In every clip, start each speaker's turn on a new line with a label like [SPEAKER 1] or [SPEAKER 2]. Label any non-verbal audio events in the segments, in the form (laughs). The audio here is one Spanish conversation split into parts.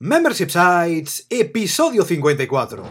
[SPEAKER 1] Membership Sites, episodio 54.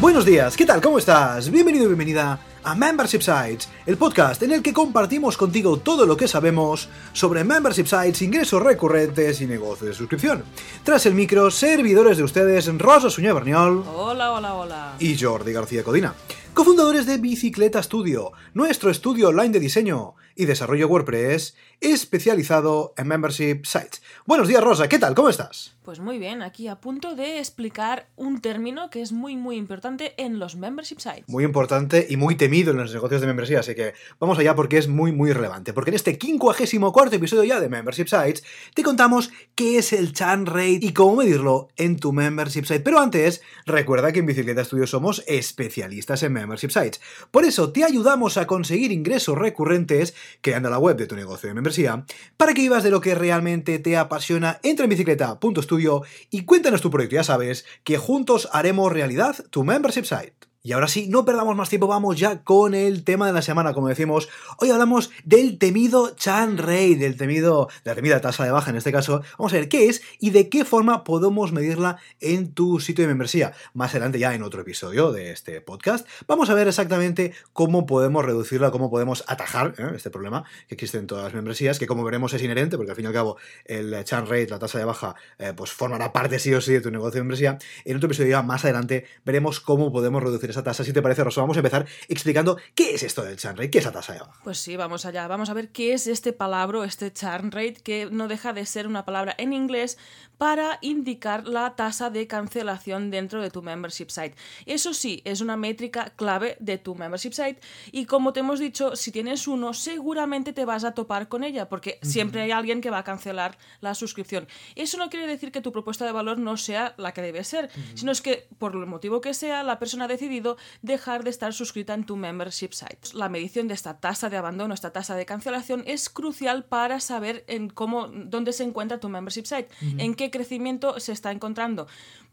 [SPEAKER 1] Buenos días, ¿qué tal? ¿Cómo estás? Bienvenido y bienvenida a Membership Sites, el podcast en el que compartimos contigo todo lo que sabemos sobre Membership Sites, ingresos recurrentes y negocios de suscripción. Tras el micro, servidores de ustedes Rosa Suñé Berniol
[SPEAKER 2] Hola, hola, hola.
[SPEAKER 1] y Jordi García Codina, cofundadores de Bicicleta Studio, nuestro estudio online de diseño y desarrollo WordPress especializado en Membership Sites. Buenos días, Rosa, ¿qué tal? ¿Cómo estás?
[SPEAKER 2] Pues muy bien, aquí a punto de explicar un término que es muy muy importante en los membership sites.
[SPEAKER 1] Muy importante y muy temido en los negocios de membresía, así que vamos allá porque es muy muy relevante. Porque en este 54 episodio ya de Membership Sites te contamos qué es el churn rate y cómo medirlo en tu membership site. Pero antes, recuerda que en Bicicleta Studio somos especialistas en membership sites. Por eso te ayudamos a conseguir ingresos recurrentes creando la web de tu negocio de membresía para que vivas de lo que realmente te apasiona. Entra en bicicleta.studio y cuéntanos tu proyecto. Ya sabes que juntos haremos realidad tu membership site. Y ahora sí, no perdamos más tiempo, vamos ya con el tema de la semana, como decimos. Hoy hablamos del temido churn rate, del temido, de la temida tasa de baja en este caso. Vamos a ver qué es y de qué forma podemos medirla en tu sitio de membresía. Más adelante ya en otro episodio de este podcast vamos a ver exactamente cómo podemos reducirla, cómo podemos atajar ¿eh? este problema que existe en todas las membresías, que como veremos es inherente, porque al fin y al cabo el churn rate, la tasa de baja, eh, pues formará parte sí o sí de tu negocio de membresía. En otro episodio ya más adelante veremos cómo podemos reducir esa tasa. Si te parece, Rosa, vamos a empezar explicando qué es esto del churn rate, qué es la tasa de baja.
[SPEAKER 2] Pues sí, vamos allá. Vamos a ver qué es este palabra, este churn rate, que no deja de ser una palabra en inglés para indicar la tasa de cancelación dentro de tu membership site. Eso sí, es una métrica clave de tu membership site y como te hemos dicho, si tienes uno, seguramente te vas a topar con ella porque siempre hay alguien que va a cancelar la suscripción. Eso no quiere decir que tu propuesta de valor no sea la que debe ser, sino es que por el motivo que sea, la persona ha decidido dejar de estar suscrita en tu membership site. La medición de esta tasa de abandono, esta tasa de cancelación es crucial para saber en cómo dónde se encuentra tu membership site, en qué crecimiento se está encontrando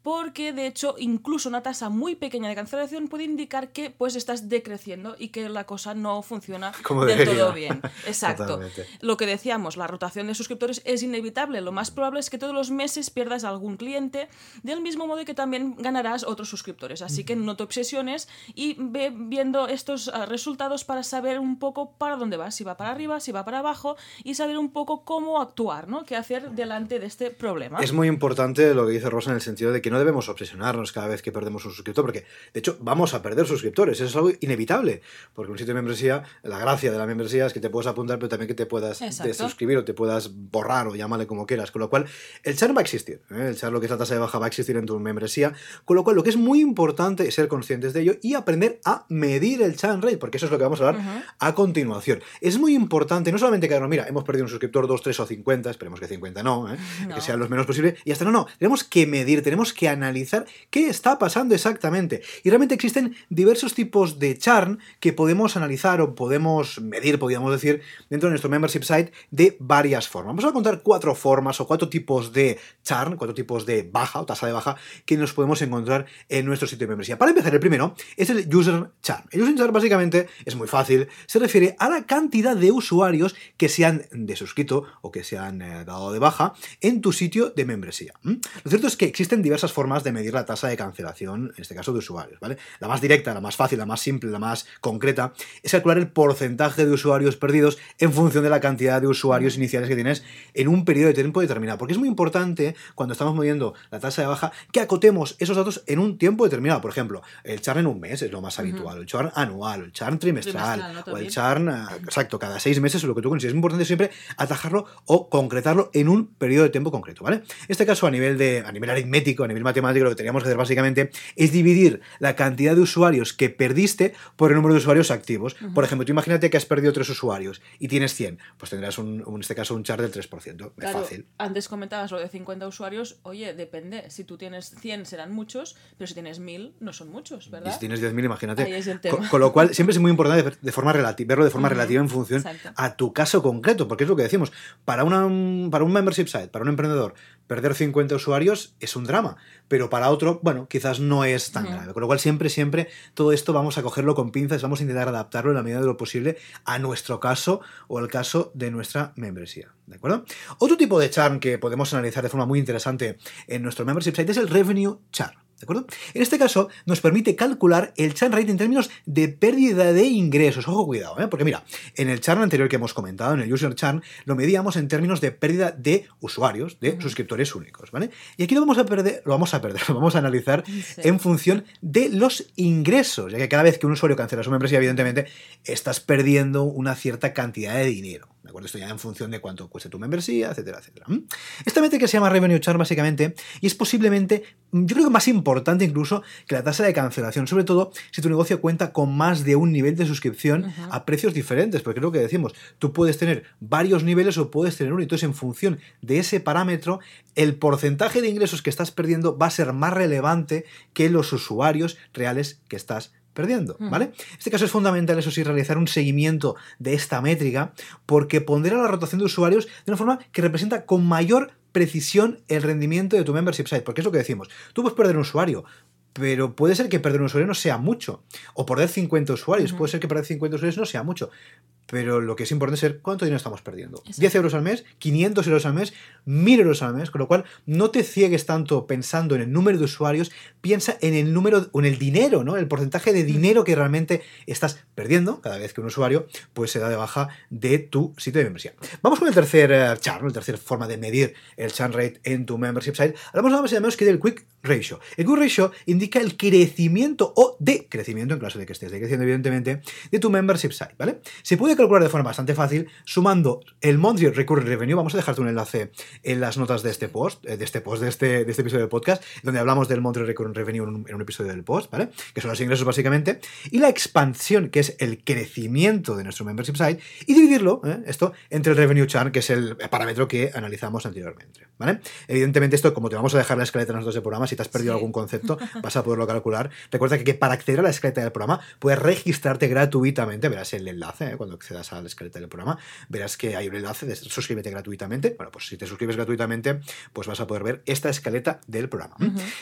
[SPEAKER 2] porque de hecho incluso una tasa muy pequeña de cancelación puede indicar que pues estás decreciendo y que la cosa no funciona (laughs)
[SPEAKER 1] Como
[SPEAKER 2] del
[SPEAKER 1] debería.
[SPEAKER 2] todo bien. (laughs) Exacto.
[SPEAKER 1] Totalmente.
[SPEAKER 2] Lo que decíamos, la rotación de suscriptores es inevitable. Lo más probable es que todos los meses pierdas algún cliente, del mismo modo que también ganarás otros suscriptores. Así que no te obsesiones y ve viendo estos ah, resultados para saber un poco para dónde vas, si va para arriba, si va para abajo y saber un poco cómo actuar, ¿no? Qué hacer delante de este problema.
[SPEAKER 1] Es muy importante lo que dice Rosa en el sentido de que no debemos obsesionarnos cada vez que perdemos un suscriptor, porque de hecho vamos a perder suscriptores, eso es algo inevitable, porque un sitio de membresía, la gracia de la membresía es que te puedes apuntar, pero también que te puedas
[SPEAKER 2] Exacto.
[SPEAKER 1] desuscribir o te puedas borrar o llámale como quieras, con lo cual el churn va a existir, ¿eh? el churn, lo que es la tasa de baja, va a existir en tu membresía, con lo cual lo que es muy importante es ser conscientes de ello y aprender a medir el churn rate, porque eso es lo que vamos a hablar a continuación. Es muy importante, no solamente que, mira, hemos perdido un suscriptor 2, 3 o 50, esperemos que 50 no, ¿eh? (laughs)
[SPEAKER 2] No.
[SPEAKER 1] que sean los menos posible, y hasta no, no, tenemos que medir, tenemos que analizar qué está pasando exactamente. Y realmente existen diversos tipos de churn que podemos analizar o podemos medir, podríamos decir, dentro de nuestro membership site de varias formas. Vamos a contar cuatro formas o cuatro tipos de churn, cuatro tipos de baja o tasa de baja que nos podemos encontrar en nuestro sitio de membresía. Para empezar, el primero es el user churn. El user churn básicamente es muy fácil, se refiere a la cantidad de usuarios que se han desuscrito o que se han eh, dado de baja en tu sitio de membresía. Lo cierto es que existen diversas formas de medir la tasa de cancelación, en este caso de usuarios, ¿vale? La más directa, la más fácil, la más simple, la más concreta, es calcular el porcentaje de usuarios perdidos en función de la cantidad de usuarios iniciales que tienes en un periodo de tiempo determinado. Porque es muy importante, cuando estamos midiendo la tasa de baja, que acotemos esos datos en un tiempo determinado. Por ejemplo, el churn en un mes es lo más habitual, el churn anual, el churn trimestral,
[SPEAKER 2] Trimestral, ¿no?
[SPEAKER 1] o el churn, ah, exacto, cada seis meses o lo que tú consideres. Es importante siempre atajarlo o concretarlo en un periodo de tiempo concreto, ¿vale? En este caso, a nivel de a nivel aritmético, a nivel nivel matemático lo que teníamos que hacer básicamente es dividir la cantidad de usuarios que perdiste por el número de usuarios activos. Por ejemplo, tú imagínate que has perdido tres usuarios y tienes 100, pues tendrás un, en este caso un char del 3%. Es fácil.
[SPEAKER 2] Antes comentabas lo de 50 usuarios, oye, depende. Si tú tienes 100 serán muchos, pero si tienes 1000 no son muchos, ¿verdad?
[SPEAKER 1] Y si tienes 10.000, imagínate.
[SPEAKER 2] Ahí es el
[SPEAKER 1] Con,
[SPEAKER 2] tema.
[SPEAKER 1] con lo cual, (laughs) siempre es muy importante de forma relati- verlo de forma relativa en función
[SPEAKER 2] exacto.
[SPEAKER 1] a tu caso concreto, porque es lo que decimos. Para, una, para un membership site, para un emprendedor, perder 50 usuarios es un drama, pero para otro, bueno, quizás no es tan grave. Con lo cual, siempre, siempre, todo esto vamos a cogerlo con pinzas, vamos a intentar adaptarlo en la medida de lo posible a nuestro caso o al caso de nuestra membresía. ¿De acuerdo? Otro tipo de churn que podemos analizar de forma muy interesante en nuestro membership site es el revenue churn. ¿De acuerdo? En este caso, nos permite calcular el churn rate en términos de pérdida de ingresos. Ojo, cuidado, ¿eh? porque mira, en el churn anterior que hemos comentado, en el user churn, lo medíamos en términos de pérdida de usuarios, de suscriptores únicos, ¿vale? Y aquí lo vamos a perder, lo vamos a perder, (laughs) lo vamos a analizar
[SPEAKER 2] Sí.
[SPEAKER 1] en función de los ingresos, ya que cada vez que un usuario cancela su membresía, evidentemente, estás perdiendo una cierta cantidad de dinero. ¿De acuerdo? Esto ya en función de cuánto cueste tu membresía, etcétera, etcétera. Esta métrica se llama Revenue Churn básicamente y es posiblemente, yo creo que más importante incluso que la tasa de cancelación, sobre todo si tu negocio cuenta con más de un nivel de suscripción a precios diferentes, porque es lo que decimos, tú puedes tener varios niveles o puedes tener uno, y entonces en función de ese parámetro, el porcentaje de ingresos que estás perdiendo va a ser más relevante que los usuarios reales que estás perdiendo,
[SPEAKER 2] Ujú.
[SPEAKER 1] ¿vale? En este caso es fundamental, eso sí, realizar un seguimiento de esta métrica porque pondrá la rotación de usuarios de una forma que representa con mayor precisión el rendimiento de tu membership site, porque es lo que decimos, tú puedes perder un usuario, pero puede ser que perder un usuario no sea mucho, o perder 50 usuarios, puede ser que perder 50 usuarios no sea mucho, pero lo que es importante es ser cuánto dinero estamos perdiendo.
[SPEAKER 2] Exacto.
[SPEAKER 1] 10 euros al mes, 500 euros al mes, 1000 euros al mes, con lo cual no te ciegues tanto pensando en el número de usuarios, piensa en el número o en el dinero, ¿no? El porcentaje de dinero que realmente estás perdiendo cada vez que un usuario pues se da de baja de tu sitio de membresía. Vamos con el tercer eh, churn, la tercera forma de medir el churn rate en tu membership site. Hablamos nada más y nada menos que del quick ratio. El quick ratio indica el crecimiento o decrecimiento, en caso de que estés decreciendo evidentemente, de tu membership site, ¿vale? Se puede calcular de forma bastante fácil sumando el monthly recurring revenue. Vamos a dejarte un enlace en las notas de este post, eh, de este post, de este, de este episodio del podcast, donde hablamos del monthly recurring revenue en un, en un episodio del post, ¿vale? Que son los ingresos básicamente, y la expansión, que es el crecimiento de nuestro membership site, y dividirlo, ¿eh? esto, entre el revenue churn, que es el parámetro que analizamos anteriormente, ¿vale? Evidentemente esto, como te vamos a dejar la escaleta en las notas del programa, si te has perdido
[SPEAKER 2] Sí.
[SPEAKER 1] algún concepto, (laughs) vas a poderlo calcular. Recuerda que, que para acceder a la escaleta del programa, puedes registrarte gratuitamente, verás el enlace, ¿eh? cuando accedas a la escaleta del programa, verás que hay un enlace de suscríbete gratuitamente. Bueno, pues si te suscribes gratuitamente, pues vas a poder ver esta escaleta del programa.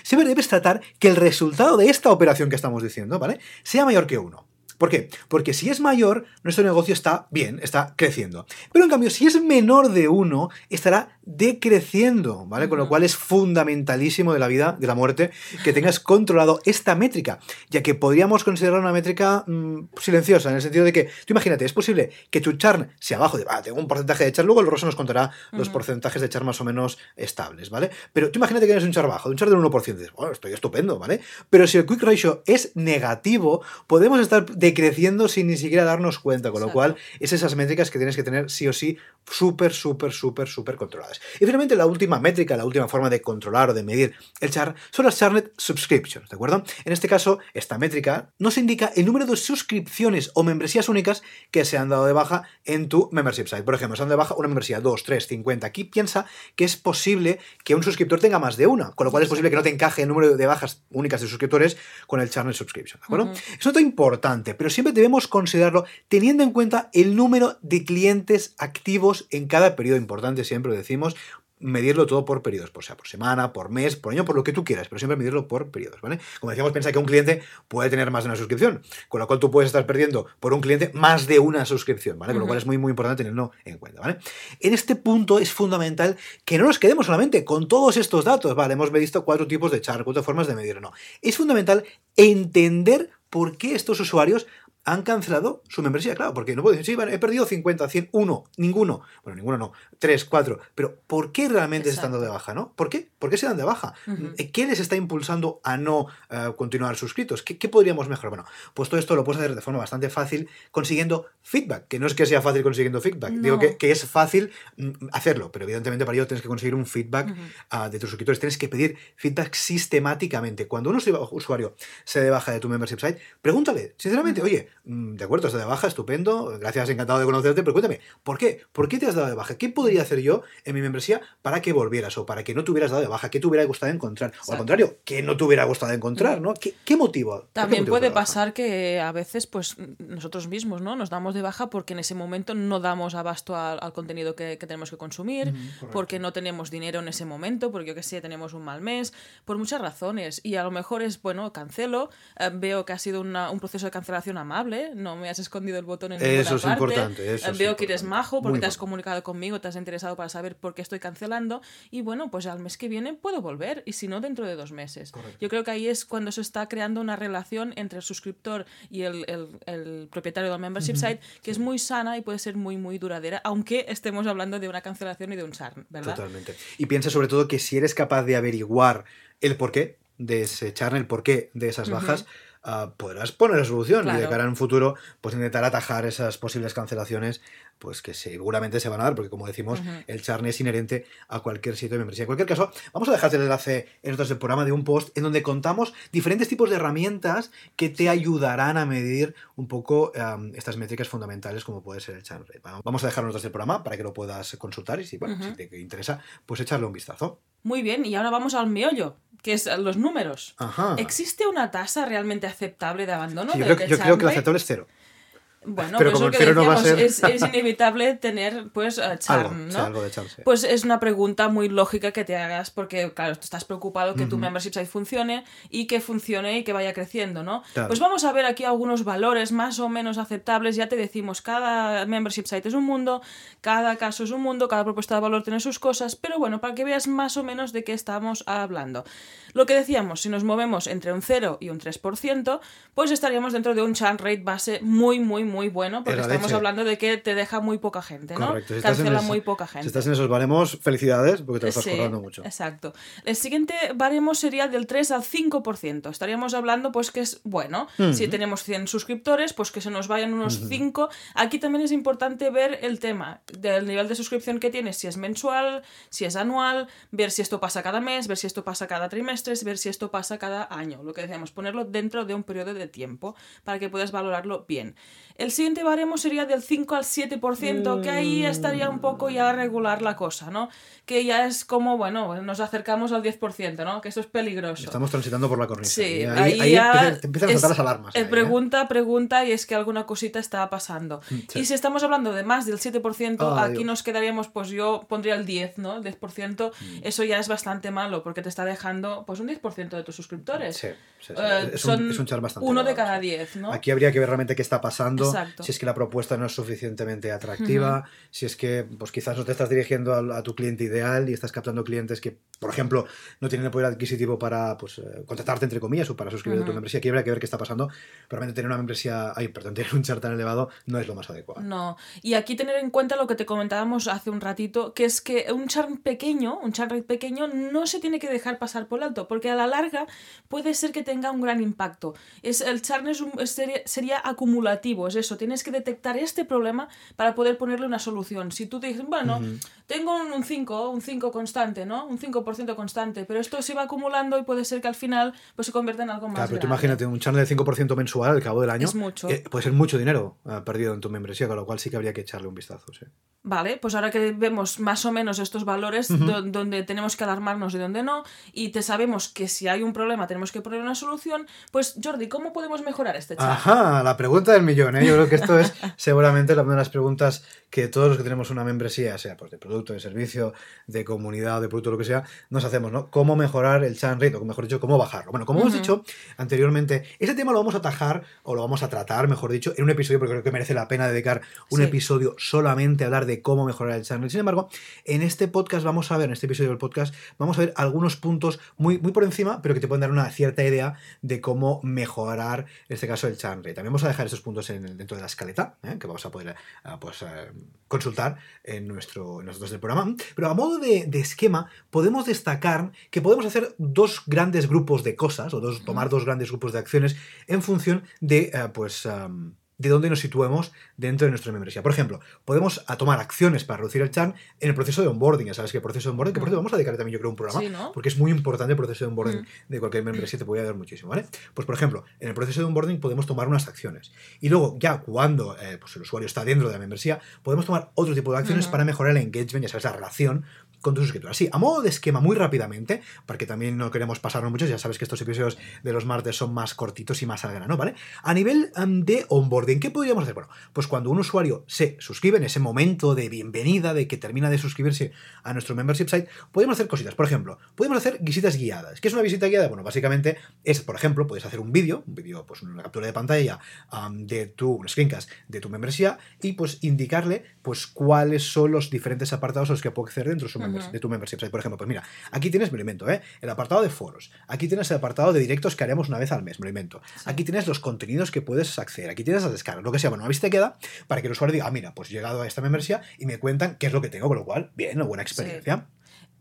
[SPEAKER 1] Siempre debes tratar que el resultado de esta operación que estamos diciendo, ¿vale? Sea mayor que uno. ¿Por qué? Porque si es mayor, nuestro negocio está bien, está creciendo. Pero en cambio, si es menor de uno, estará decreciendo, ¿vale? Con lo cual es fundamentalísimo de la vida, de la muerte, que tengas controlado esta métrica, ya que podríamos considerar una métrica mm, silenciosa, en el sentido de que, tú imagínate, es posible que tu churn sea abajo, de, ah, tengo un porcentaje de churn, luego el Rosso nos contará los porcentajes de churn más o menos estables, ¿vale? Pero tú imagínate que tienes un churn bajo, un churn del 1%, dices, bueno, estoy estupendo, ¿vale? Pero si el quick ratio es negativo, podemos estar decreciendo sin ni siquiera darnos cuenta, con lo cual es esas métricas que tienes que tener sí o sí súper, súper, súper, súper controladas. Y finalmente la última métrica, la última forma de controlar o de medir el churn son las Charnet Subscriptions, ¿de acuerdo? En este caso, esta métrica nos indica el número de suscripciones o membresías únicas que se han dado de baja en tu membership site. Por ejemplo, se han dado de baja una membresía 2, 3, 50. Aquí piensa que es posible que un suscriptor tenga más de una, con lo cual es posible que no te encaje el número de bajas únicas de suscriptores con el Charnet Subscription, ¿de acuerdo?
[SPEAKER 2] Ujú.
[SPEAKER 1] Es un dato importante, pero siempre debemos considerarlo teniendo en cuenta el número de clientes activos en cada periodo importante, siempre lo decimos, medirlo todo por periodos, por sea por semana, por mes, por año, por lo que tú quieras, pero siempre medirlo por periodos, ¿vale? Como decíamos, piensa que un cliente puede tener más de una suscripción, con lo cual tú puedes estar perdiendo por un cliente más de una suscripción, ¿vale? Con lo cual es muy, muy importante tenerlo en cuenta, ¿vale? En este punto es fundamental que no nos quedemos solamente con todos estos datos, ¿vale? Hemos visto cuatro tipos de char, cuatro formas de medir, no. Es fundamental entender por qué estos usuarios han cancelado su membresía, claro, porque no puedo decir, sí, vale, he perdido 50, 100, uno, ninguno. Bueno, ninguno no, tres, cuatro. Pero ¿por qué realmente se están dando de baja, no? ¿Por qué? ¿Por qué se dan de baja? ¿Qué les está impulsando a no eh, continuar suscritos? ¿Qué, ¿Qué, podríamos mejorar? Bueno, pues todo esto lo puedes hacer de forma bastante fácil consiguiendo feedback, que no es que sea fácil consiguiendo feedback, digo que, que, es fácil mm, hacerlo, pero evidentemente para ello tienes que conseguir un feedback uh, de tus suscriptores, tienes que pedir feedback sistemáticamente. Cuando uno usuario se de baja de tu membership site, pregúntale, sinceramente, oye, de acuerdo, estás de baja, estupendo, gracias, encantado de conocerte, pero cuéntame, ¿por qué? ¿Por qué te has dado de baja? ¿Qué podría hacer yo en mi membresía para que volvieras o para que no te hubieras dado de baja? ¿Qué te hubiera gustado encontrar? O al contrario, ¿qué no te hubiera gustado encontrar? ¿no? ¿Qué, qué motivo?
[SPEAKER 2] También
[SPEAKER 1] qué
[SPEAKER 2] puede pasar que a veces, pues, nosotros mismos, ¿no? Nos damos de baja porque en ese momento no damos abasto al, al contenido que, que, tenemos que consumir, porque no tenemos dinero en ese momento, porque yo que sé, tenemos un mal mes, por muchas razones. Y a lo mejor es, bueno, cancelo, eh, veo que ha sido una, un proceso de cancelación amable, no me has escondido el botón en ninguna
[SPEAKER 1] eso es
[SPEAKER 2] parte.
[SPEAKER 1] Importante, eso es
[SPEAKER 2] veo
[SPEAKER 1] importante.
[SPEAKER 2] que eres majo porque
[SPEAKER 1] Muy
[SPEAKER 2] te has comunicado conmigo, te has interesado para saber por qué estoy cancelando. Y bueno, pues al mes que viene puedo volver, y si no, dentro de dos meses.
[SPEAKER 1] Correcto.
[SPEAKER 2] Yo creo que ahí es cuando se está creando una relación entre el suscriptor y el, el, el propietario del membership site que es muy sana y puede ser muy, muy duradera, aunque estemos hablando de una cancelación y de un churn, ¿verdad?
[SPEAKER 1] Totalmente. Y piensa sobre todo que si eres capaz de averiguar el porqué de ese churn, el porqué de esas bajas, uh, podrás poner la solución
[SPEAKER 2] Claro.
[SPEAKER 1] y de cara a un futuro, pues intentar atajar esas posibles cancelaciones, pues que seguramente se van a dar, porque como decimos, el churn es inherente a cualquier sitio de membresía. En cualquier caso, vamos a dejarte el enlace en del programa de un post en donde contamos diferentes tipos de herramientas que te ayudarán a medir un poco um, estas métricas fundamentales como puede ser el churn rate. Vamos a dejar notas del programa para que lo puedas consultar y si, bueno, si te interesa, pues echarle un vistazo.
[SPEAKER 2] Muy bien, y ahora vamos al meollo, que es los números.
[SPEAKER 1] Ajá.
[SPEAKER 2] ¿Existe una tasa realmente aceptable de abandono?
[SPEAKER 1] Sí, yo creo,
[SPEAKER 2] del
[SPEAKER 1] yo creo que lo aceptable es cero.
[SPEAKER 2] Bueno,
[SPEAKER 1] Pero
[SPEAKER 2] pues
[SPEAKER 1] como
[SPEAKER 2] que
[SPEAKER 1] el cero no va a
[SPEAKER 2] decíamos,
[SPEAKER 1] ser-
[SPEAKER 2] es, es inevitable tener pues eh, (laughs)
[SPEAKER 1] Algo,
[SPEAKER 2] ¿no?
[SPEAKER 1] algo de chance.
[SPEAKER 2] Pues es una pregunta muy lógica que te hagas porque, claro, tú estás preocupado que tu membership site funcione y que funcione y que vaya creciendo, ¿no?
[SPEAKER 1] Claro.
[SPEAKER 2] Pues vamos a ver aquí algunos valores más o menos aceptables. Ya te decimos, cada membership site es un mundo, cada caso es un mundo, cada propuesta de valor tiene sus cosas, pero bueno, para que veas más o menos de qué estamos hablando. Lo que decíamos, si nos movemos entre un 0 y un 3%, pues estaríamos dentro de un churn rate base muy, muy, muy bueno, porque estamos hablando de que te deja muy poca gente, ¿no?
[SPEAKER 1] Correcto. Si
[SPEAKER 2] Cancela
[SPEAKER 1] ese-
[SPEAKER 2] muy poca gente.
[SPEAKER 1] si estás en esos baremos, felicidades, porque te lo estás
[SPEAKER 2] Sí,
[SPEAKER 1] currando mucho.
[SPEAKER 2] Exacto. El siguiente baremo sería del 3 al 5%. Estaríamos hablando, pues, que es bueno. Si tenemos 100 suscriptores, pues que se nos vayan unos 5. Aquí también es importante ver el tema del nivel de suscripción que tienes, si es mensual, si es anual, ver si esto pasa cada mes, ver si esto pasa cada trimestre, ver si esto pasa cada año. Lo que decíamos, ponerlo dentro de un periodo de tiempo para que puedas valorarlo bien. El siguiente baremo sería del 5 al 7%, que ahí estaría un poco ya regular la cosa, ¿no? Que ya es como, bueno, nos acercamos al 10%, ¿no? Que eso es peligroso.
[SPEAKER 1] Estamos transitando por la cornisa.
[SPEAKER 2] Sí, ahí,
[SPEAKER 1] ahí, ahí
[SPEAKER 2] ya
[SPEAKER 1] empiezan, te empiezan a saltar las alarmas.
[SPEAKER 2] eh,
[SPEAKER 1] ¿eh?
[SPEAKER 2] pregunta, pregunta, y es que alguna cosita está pasando.
[SPEAKER 1] sí.
[SPEAKER 2] Y si estamos hablando de más del 7%,
[SPEAKER 1] Ah,
[SPEAKER 2] aquí
[SPEAKER 1] Dios.
[SPEAKER 2] nos quedaríamos, pues yo pondría el 10, ¿no? El 10%,
[SPEAKER 1] Mm.
[SPEAKER 2] eso ya es bastante malo, porque te está dejando, pues, un 10% de tus suscriptores.
[SPEAKER 1] Sí, sí, sí.
[SPEAKER 2] Eh,
[SPEAKER 1] es,
[SPEAKER 2] son
[SPEAKER 1] un, es un char bastante
[SPEAKER 2] uno de cada
[SPEAKER 1] sí.
[SPEAKER 2] 10, ¿no?
[SPEAKER 1] Aquí habría que ver realmente qué está pasando,
[SPEAKER 2] Exacto.
[SPEAKER 1] si es que la propuesta no es suficientemente atractiva, si es que pues quizás no te estás dirigiendo a, tu cliente ideal y estás captando clientes que, por ejemplo, no tienen el poder adquisitivo para pues, eh, contratarte, entre comillas, o para suscribirte a tu membresía. Aquí habría que ver qué está pasando. Pero tener una membresía, ay, perdón, (laughs) tener un char tan elevado no es lo más adecuado.
[SPEAKER 2] No, y aquí tener en cuenta lo que te comentábamos hace un ratito, que es que un churn pequeño, un churn rate pequeño, no se tiene que dejar pasar por alto, porque a la larga puede ser que tenga un gran impacto. Es, el churn es un- es- sería, sería acumulativo, es eso, tienes que detectar este problema para poder ponerle una solución. Si tú dices, bueno, tengo un un 5, un 5 constante, ¿no? Un 5% constante, pero esto se va acumulando y puede ser que al final pues, se convierta en algo más
[SPEAKER 1] Claro, pero tú
[SPEAKER 2] grande.
[SPEAKER 1] imagínate un churn del 5% mensual al cabo del año.
[SPEAKER 2] Es mucho.
[SPEAKER 1] eh, puede ser mucho dinero eh, perdido en tu membresía, con lo cual sí que habría que echarle un vistazo. Sí.
[SPEAKER 2] Vale, pues ahora que vemos más o menos estos valores do- donde tenemos que alarmarnos y donde no, y te sabemos que si hay un problema tenemos que poner una solución, pues Jordi, ¿cómo podemos mejorar este chat?
[SPEAKER 1] Ajá, la pregunta del millón, ¿eh? Yo creo que esto es seguramente una de las preguntas que todos los que tenemos una membresía, sea pues, de producto, de servicio, de comunidad, de producto, lo que sea, nos hacemos, ¿no? ¿Cómo mejorar el churn rate? O mejor dicho, ¿cómo bajarlo? Bueno, como hemos dicho anteriormente, ese tema lo vamos a atajar, o lo vamos a tratar, mejor dicho, en un episodio, porque creo que merece la pena dedicar un episodio solamente a hablar de cómo mejorar el churn rate. Sin embargo, en este podcast vamos a ver, en este episodio del podcast, vamos a ver algunos puntos muy, muy por encima, pero que te pueden dar una cierta idea de cómo mejorar, en este caso, el churn rate. También vamos a dejar esos puntos en, dentro de la escaleta, ¿eh? que vamos a poder, eh, pues, eh, consultar en, nuestro, en nosotros del programa. Pero a modo de, esquema, podemos destacar que podemos hacer dos grandes grupos de cosas, o dos, tomar dos grandes grupos de acciones en función de, eh, pues, de dónde nos situemos dentro de nuestra membresía. Por ejemplo, podemos tomar acciones para reducir el churn en el proceso de onboarding. Ya sabes que el proceso de onboarding, que por cierto vamos a dedicar también yo creo un programa, porque es muy importante el proceso de onboarding de cualquier membresía, te puede ayudar muchísimo, ¿vale? Pues por ejemplo, en el proceso de onboarding podemos tomar unas acciones. Y luego, ya cuando eh, pues el usuario está dentro de la membresía, podemos tomar otro tipo de acciones para mejorar el engagement, ya sabes, la relación con tus suscriptores. Así, a modo de esquema, muy rápidamente, porque también no queremos pasarnos mucho, ya sabes que estos episodios de los martes son más cortitos y más al grano, ¿vale? A nivel em, de onboarding, ¿qué podríamos hacer? Bueno, pues cuando un usuario se suscribe en ese momento de bienvenida, de que termina de suscribirse a nuestro membership site, podemos hacer cositas. Por ejemplo, podemos hacer visitas guiadas. ¿Qué es una visita guiada? Bueno, básicamente es, por ejemplo, puedes hacer un vídeo, un vídeo, pues una captura de pantalla de tu, un screencast de tu membresía y pues indicarle pues cuáles son los diferentes apartados a los que puede acceder dentro de su de tu membership Por ejemplo, pues mira, aquí tienes, me lo invento, ¿eh? el apartado de foros, aquí tienes el apartado de directos que haremos una vez al mes, me lo invento. Aquí tienes los contenidos que puedes acceder, aquí tienes las descargas, lo que sea. Bueno, una vez te queda para que el usuario diga, ah, mira, pues he llegado a esta membresía y me cuentan qué es lo que tengo, con lo cual, bien, una buena experiencia.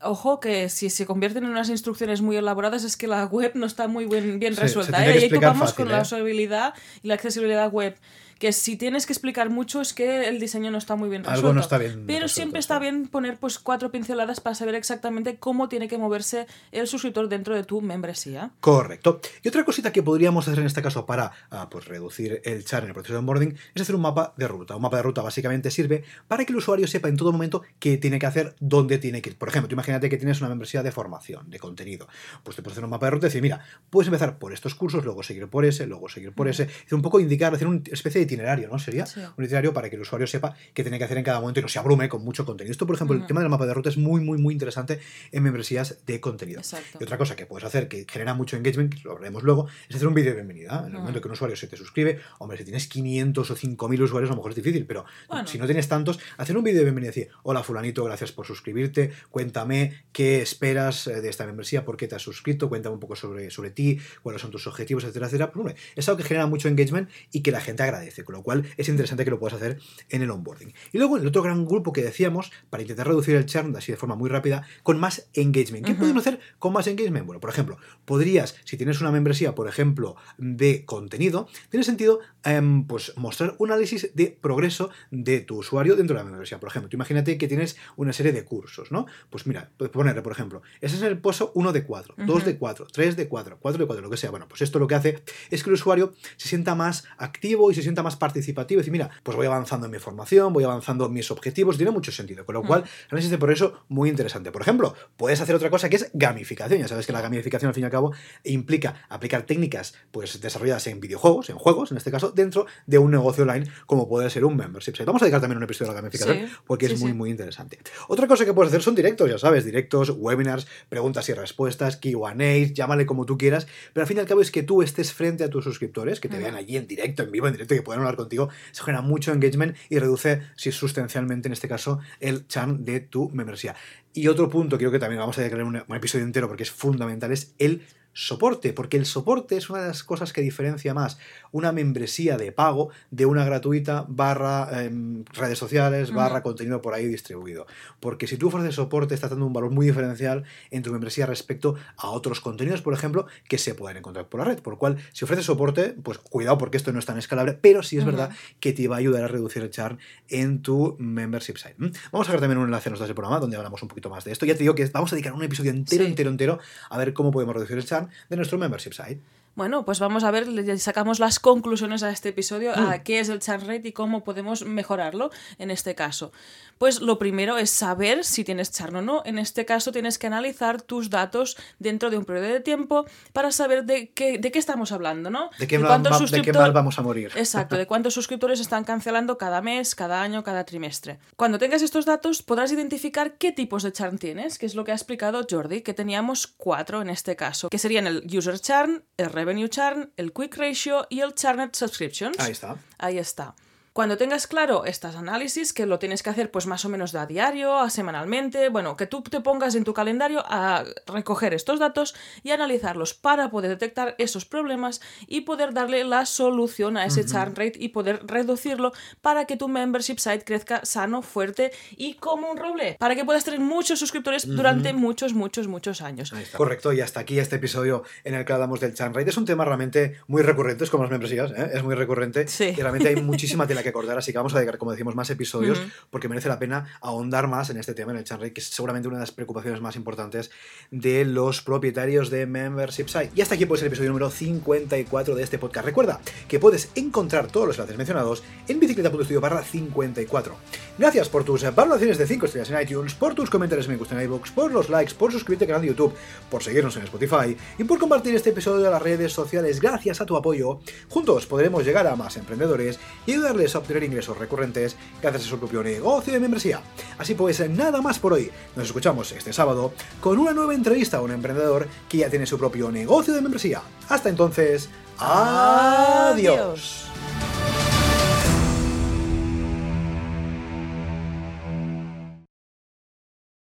[SPEAKER 2] Ojo que si se convierten en unas instrucciones muy elaboradas es que la web no está muy bien, bien resuelta. ¿eh? Y ahí tocamos con la ¿eh? usabilidad y la accesibilidad web que si tienes que explicar mucho es que el diseño no está muy bien resuelto.
[SPEAKER 1] Algo no está bien.
[SPEAKER 2] Pero siempre está bien poner pues cuatro pinceladas para saber exactamente cómo tiene que moverse el suscriptor dentro de tu membresía.
[SPEAKER 1] Correcto. Y otra cosita que podríamos hacer en este caso para ah, pues, reducir el char en el proceso de onboarding es hacer un mapa de ruta. Un mapa de ruta básicamente sirve para que el usuario sepa en todo momento qué tiene que hacer, dónde tiene que ir. Por ejemplo, tú imagínate que tienes una membresía de formación, de contenido. Pues te puedes hacer un mapa de ruta y decir, mira, puedes empezar por estos cursos, luego seguir por ese, luego seguir por ese. Es un poco indicar, hacer una especie de itinerario, ¿no? Sería un itinerario para que el usuario sepa qué tiene que hacer en cada momento y no se abrume con mucho contenido. Esto, por ejemplo, el tema del mapa de ruta es muy, muy, muy interesante en membresías de contenido. Y otra cosa que puedes hacer que genera mucho engagement, que lo hablaremos luego, es hacer un vídeo de bienvenida. En el momento que un usuario se te suscribe, hombre, si tienes 500 o 5000 usuarios, a lo mejor es difícil, pero si no tienes tantos, hacer un vídeo de bienvenida y decir, hola fulanito, gracias por suscribirte, cuéntame qué esperas eh, de esta membresía, por qué te has suscrito, cuéntame un poco sobre, sobre ti, cuáles son tus objetivos, etcétera, etcétera. Pues, es algo que genera mucho engagement y que la gente agradece, con lo cual es interesante que lo puedas hacer en el onboarding. Y luego el otro gran grupo que decíamos, para intentar reducir el churn así de forma muy rápida, con más engagement. ¿Qué podemos hacer con más engagement? Bueno, por ejemplo, podrías, si tienes una membresía, por ejemplo, de contenido, tiene sentido em, pues mostrar un análisis de progreso de tu usuario dentro de la membresía. Por ejemplo, tú imagínate que tienes una serie de cursos, ¿no? Pues mira, puedes ponerle, por ejemplo, ese es el pozo 1 de 4, 2 de 4, 3 de 4, 4 de 4, lo que sea. Bueno, pues esto lo que hace es que el usuario se sienta más activo y se sienta más participativo. Y decir, mira, pues voy avanzando en mi formación, voy avanzando en mis objetivos, tiene mucho sentido. Con lo cual, mm. análisis de progreso muy interesante. Por ejemplo, puedes hacer otra cosa que es gamificación. Ya sabes que la gamificación, al fin y al cabo, implica aplicar técnicas pues, desarrolladas en videojuegos, en juegos, en este caso, dentro de un negocio online como puede ser un membership Vamos a dedicar también un episodio a la gamificación porque es muy, muy interesante. Otra cosa que puedes hacer son directos, ya sabes, directos, webinars, preguntas y respuestas, QAs, llámale como tú quieras, pero al fin y al cabo es que tú estés frente a tus suscriptores, que te vean allí en directo, en vivo, en directo, que puedan hablar contigo, se genera mucho engagement y reduce si sustancialmente en este caso el churn de tu membresía. Y otro punto, creo que también vamos a un, un episodio entero porque es fundamental, es el soporte, porque el soporte es una de las cosas que diferencia más una membresía de pago de una gratuita barra em, redes sociales, barra contenido por ahí distribuido. Porque si tú ofreces soporte, estás dando un valor muy diferencial en tu membresía respecto a otros contenidos, por ejemplo, que se pueden encontrar por la red. Por lo cual, si ofreces soporte, pues cuidado porque esto no es tan escalable, pero sí es verdad que te va a ayudar a reducir el churn en tu membership site. Vamos a ver también un enlace en nuestro programa donde hablamos un poquito más de esto. Ya te digo que vamos a dedicar un episodio entero, entero, entero a ver cómo podemos reducir el churn de nuestro membership site.
[SPEAKER 2] Bueno, pues vamos a ver, le sacamos las conclusiones a este episodio,
[SPEAKER 1] Mm.
[SPEAKER 2] a qué es el churn rate y cómo podemos mejorarlo en este caso. Pues lo primero es saber si tienes churn o no. En este caso tienes que analizar tus datos dentro de un periodo de tiempo para saber de qué, de qué estamos hablando, ¿no?
[SPEAKER 1] ¿De qué,
[SPEAKER 2] De
[SPEAKER 1] mal, va- de qué mal vamos a morir?
[SPEAKER 2] Exacto, de (laughs) cuántos suscriptores están cancelando cada mes, cada año, cada trimestre. Cuando tengas estos datos podrás identificar qué tipos de churn tienes, que es lo que ha explicado Jordi, que teníamos cuatro en este caso, que serían el user churn, el revenue churn, el quick ratio y el churned subscriptions.
[SPEAKER 1] Ahí está.
[SPEAKER 2] Ahí está. Cuando tengas claro estas análisis, que lo tienes que hacer pues más o menos de a diario, a semanalmente, bueno, que tú te pongas en tu calendario a recoger estos datos y analizarlos para poder detectar esos problemas y poder darle la solución a ese churn rate y poder reducirlo para que tu membership site crezca sano, fuerte y como un roble, para que puedas tener muchos suscriptores durante muchos, muchos, muchos años.
[SPEAKER 1] Ahí está. Correcto, y hasta aquí este episodio en el que hablamos del churn rate. Es un tema realmente muy recurrente, es como las membresías, ¿eh? es muy recurrente
[SPEAKER 2] Sí.
[SPEAKER 1] y realmente hay muchísima tela que cortar, así que vamos a dedicar, como decimos, más episodios porque merece la pena ahondar más en este tema, en el rate, que es seguramente una de las preocupaciones más importantes de los propietarios de membership site. Y hasta aquí pues el episodio número 54 de este podcast. Recuerda que puedes encontrar todos los enlaces mencionados en bicicleta.studio barra 54. Gracias por tus valoraciones de 5 estrellas en iTunes, por tus comentarios en me gusta en iVoox, por los likes, por suscribirte al canal de YouTube, por seguirnos en Spotify y por compartir este episodio en las redes sociales. Gracias a tu apoyo, juntos podremos llegar a más emprendedores y ayudarles a obtener ingresos recurrentes gracias a su propio negocio de membresía. Así pues, nada más por hoy. Nos escuchamos este sábado con una nueva entrevista a un emprendedor que ya tiene su propio negocio de membresía. Hasta entonces, adiós.
[SPEAKER 2] Adiós.